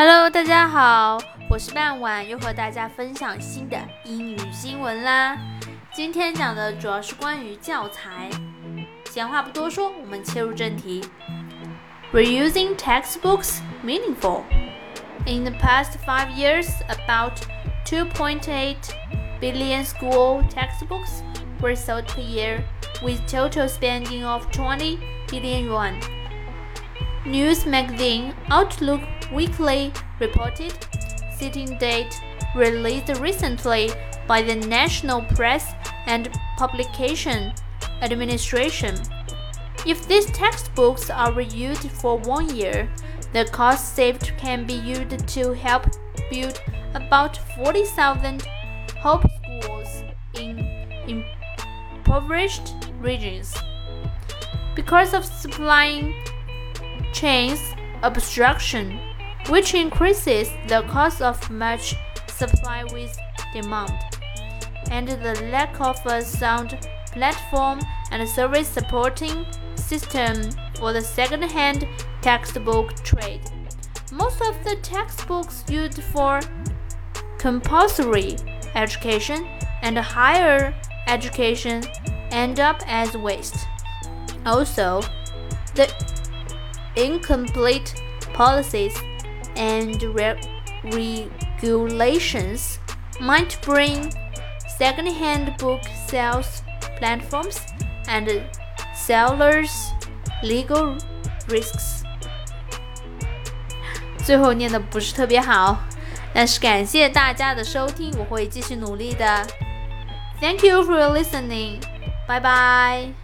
Hello，大家好，我是半晚，又和大家分享新的英语新闻啦。今天讲的主要是关于教材。闲话不多说，我们切入正题。Reusing textbooks meaningful. In the past five years, about 2.8 billion school textbooks were sold per year, with total spending of 20 billion yuan. News magazine Outlook Weekly reported, sitting date released recently by the National Press and Publication Administration. If these textbooks are reused for one year, the cost saved can be used to help build about 40,000 hope schools in impoverished regions. Because of supply chains obstruction, which increases the cost of much supply with demand, and the lack of a sound platform and service supporting system for the second-hand textbook trade. Most of the textbooks used for compulsory education and higher education end up as waste. Also, the incomplete policies and re regulations might bring second-hand book sales platforms and sellers legal risks. 最后念的不是特别好，但是感谢大家的收听，我会继续努力的。Thank you for listening. Bye bye.